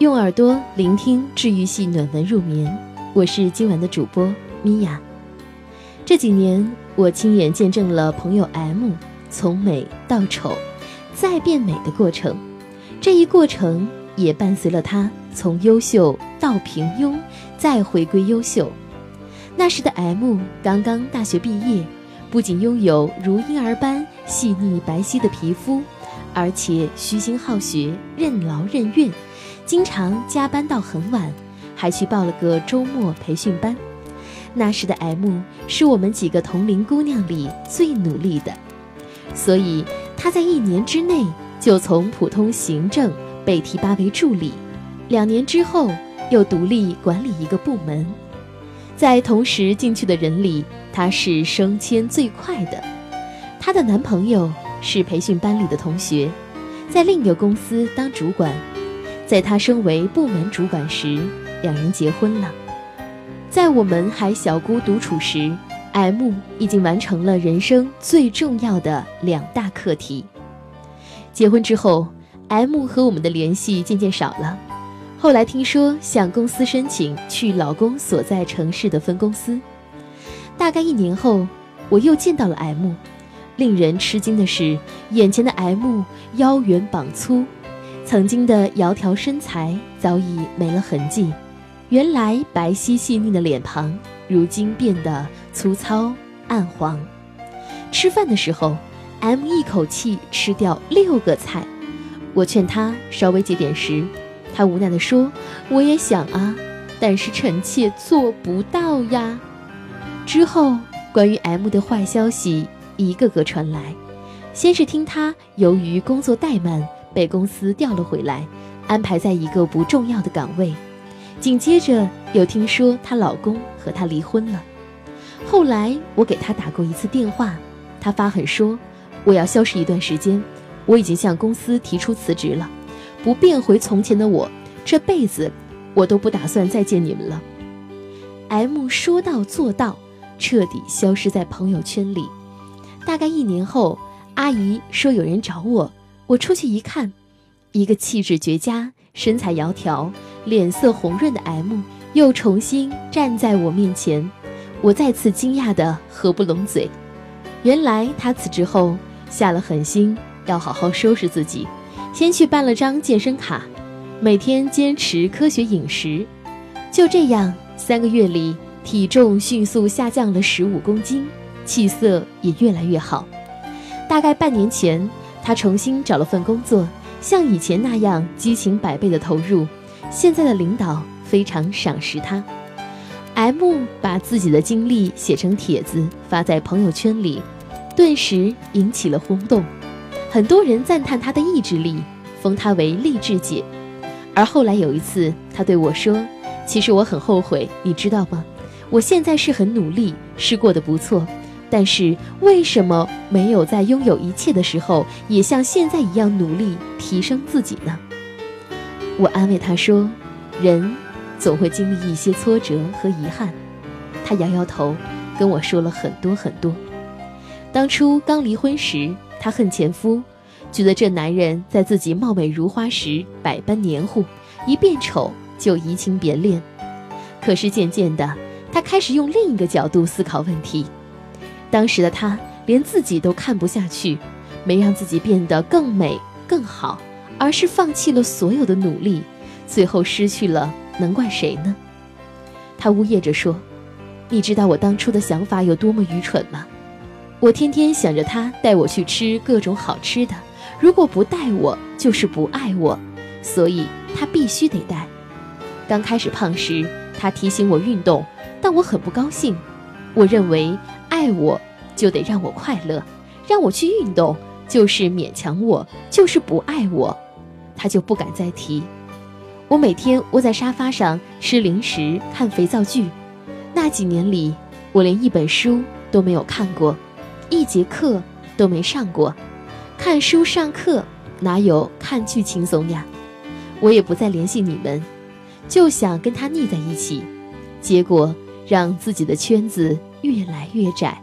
用耳朵聆听治愈系暖文入眠，我是今晚的主播米娅。这几年，我亲眼见证了朋友 M 从美到丑，再变美的过程。这一过程也伴随了他从优秀到平庸，再回归优秀。那时的 M 刚刚大学毕业，不仅拥有如婴儿般细腻白皙的皮肤，而且虚心好学，任劳任怨。经常加班到很晚，还去报了个周末培训班。那时的 M 是我们几个同龄姑娘里最努力的，所以她在一年之内就从普通行政被提拔为助理，两年之后又独立管理一个部门。在同时进去的人里，她是升迁最快的。她的男朋友是培训班里的同学，在另一个公司当主管。在他升为部门主管时，两人结婚了。在我们还小姑独处时，M 已经完成了人生最重要的两大课题。结婚之后，M 和我们的联系渐渐少了。后来听说向公司申请去老公所在城市的分公司。大概一年后，我又见到了 M。令人吃惊的是，眼前的 M 腰圆膀粗。曾经的窈窕身材早已没了痕迹，原来白皙细腻的脸庞，如今变得粗糙暗黄。吃饭的时候，M 一口气吃掉六个菜。我劝他稍微节点食，他无奈地说：“我也想啊，但是臣妾做不到呀。”之后，关于 M 的坏消息一个个传来，先是听他由于工作怠慢。被公司调了回来，安排在一个不重要的岗位。紧接着又听说她老公和她离婚了。后来我给她打过一次电话，她发狠说：“我要消失一段时间，我已经向公司提出辞职了，不变回从前的我，这辈子我都不打算再见你们了。”M 说到做到，彻底消失在朋友圈里。大概一年后，阿姨说有人找我。我出去一看，一个气质绝佳、身材窈窕、脸色红润的 M 又重新站在我面前，我再次惊讶的合不拢嘴。原来他辞职后下了狠心，要好好收拾自己，先去办了张健身卡，每天坚持科学饮食。就这样，三个月里体重迅速下降了十五公斤，气色也越来越好。大概半年前。他重新找了份工作，像以前那样激情百倍的投入。现在的领导非常赏识他。M 把自己的经历写成帖子发在朋友圈里，顿时引起了轰动。很多人赞叹他的意志力，封他为励志姐。而后来有一次，他对我说：“其实我很后悔，你知道吗？我现在是很努力，是过得不错。”但是为什么没有在拥有一切的时候，也像现在一样努力提升自己呢？我安慰他说：“人总会经历一些挫折和遗憾。”他摇摇头，跟我说了很多很多。当初刚离婚时，他恨前夫，觉得这男人在自己貌美如花时百般黏糊，一变丑就移情别恋。可是渐渐的，他开始用另一个角度思考问题。当时的他连自己都看不下去，没让自己变得更美更好，而是放弃了所有的努力，最后失去了，能怪谁呢？他呜咽着说：“你知道我当初的想法有多么愚蠢吗？我天天想着他带我去吃各种好吃的，如果不带我就是不爱我，所以他必须得带。刚开始胖时，他提醒我运动，但我很不高兴，我认为。”爱我，就得让我快乐；让我去运动，就是勉强我，就是不爱我，他就不敢再提。我每天窝在沙发上吃零食、看肥皂剧。那几年里，我连一本书都没有看过，一节课都没上过。看书上课哪有看剧轻松呀？我也不再联系你们，就想跟他腻在一起，结果让自己的圈子。越来越窄，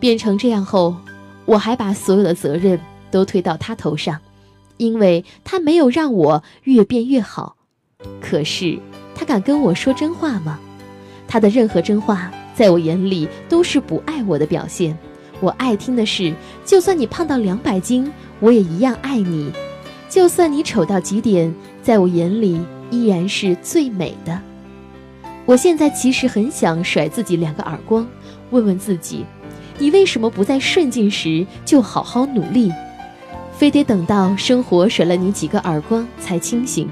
变成这样后，我还把所有的责任都推到他头上，因为他没有让我越变越好，可是，他敢跟我说真话吗？他的任何真话，在我眼里都是不爱我的表现。我爱听的是，就算你胖到两百斤，我也一样爱你；就算你丑到极点，在我眼里依然是最美的。我现在其实很想甩自己两个耳光，问问自己：你为什么不在顺境时就好好努力，非得等到生活甩了你几个耳光才清醒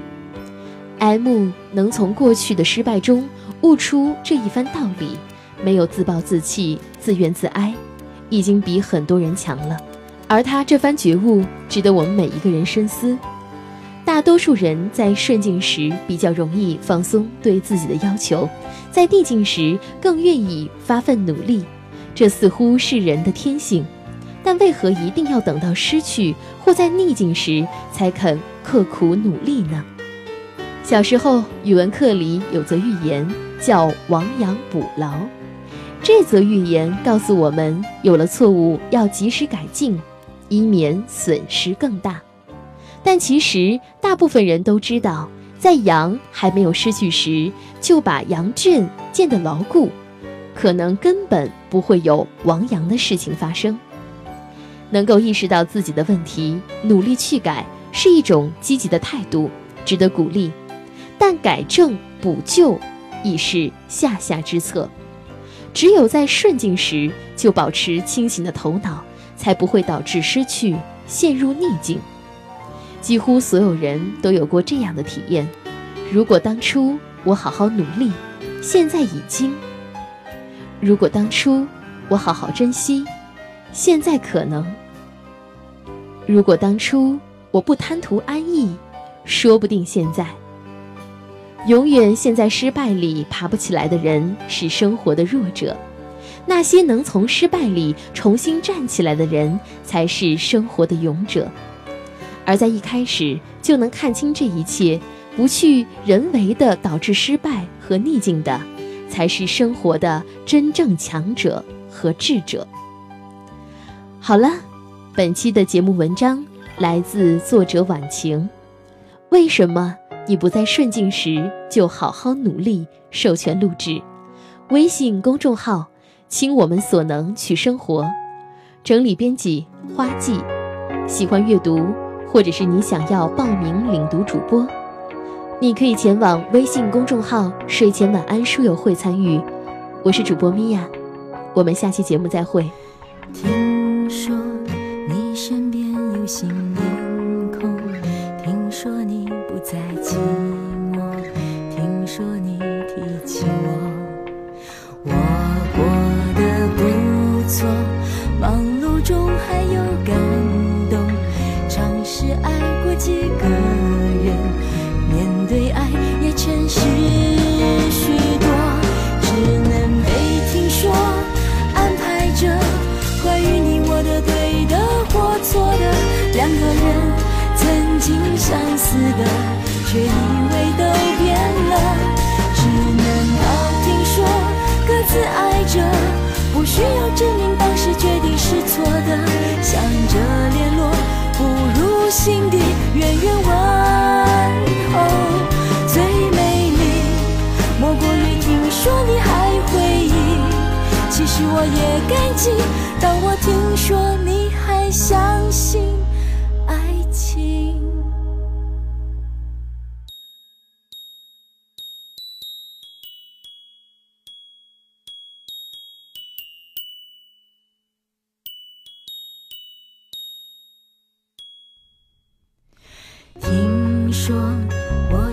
？M 能从过去的失败中。悟出这一番道理，没有自暴自弃、自怨自哀，已经比很多人强了。而他这番觉悟，值得我们每一个人深思。大多数人在顺境时比较容易放松对自己的要求，在逆境时更愿意发奋努力，这似乎是人的天性。但为何一定要等到失去或在逆境时才肯刻苦努力呢？小时候，语文课里有则寓言。叫亡羊补牢，这则寓言告诉我们，有了错误要及时改进，以免损失更大。但其实大部分人都知道，在羊还没有失去时，就把羊圈建得牢固，可能根本不会有亡羊的事情发生。能够意识到自己的问题，努力去改，是一种积极的态度，值得鼓励。但改正补救。已是下下之策，只有在顺境时就保持清醒的头脑，才不会导致失去，陷入逆境。几乎所有人都有过这样的体验：如果当初我好好努力，现在已经；如果当初我好好珍惜，现在可能；如果当初我不贪图安逸，说不定现在。永远陷在失败里爬不起来的人是生活的弱者，那些能从失败里重新站起来的人才是生活的勇者。而在一开始就能看清这一切，不去人为的导致失败和逆境的，才是生活的真正强者和智者。好了，本期的节目文章来自作者晚晴，为什么？你不在顺境时，就好好努力。授权录制，微信公众号“倾我们所能去生活”，整理编辑花季。喜欢阅读，或者是你想要报名领读主播，你可以前往微信公众号“睡前晚安书友会”参与。我是主播米娅，我们下期节目再会。听说你身边有新面孔，听说你不再寂寞。听说你提起我，我过得不错，忙碌中还有感动。尝试爱过几个心底远远问候。最美丽，莫过于听说你还回忆。其实我也感激，当我听说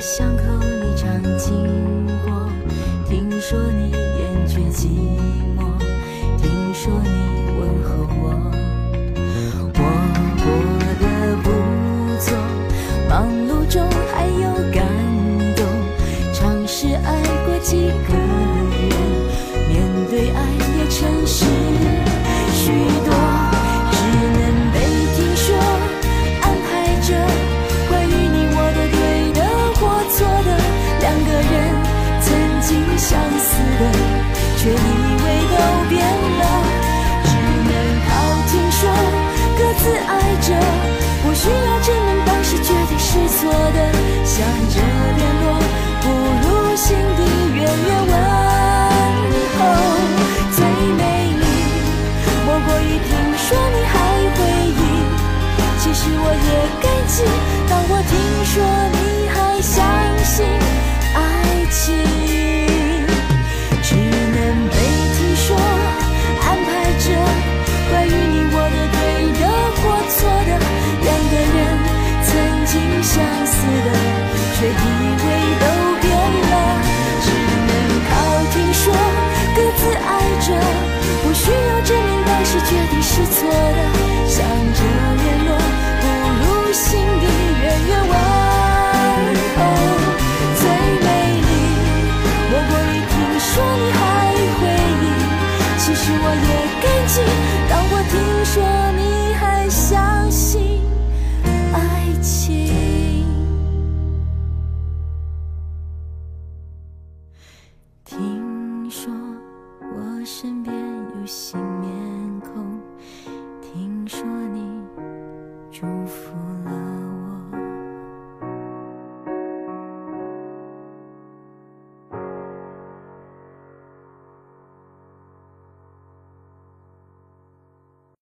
巷口你常经过，听说你厌倦寂寞，听说你问候我。我说你还相信爱情，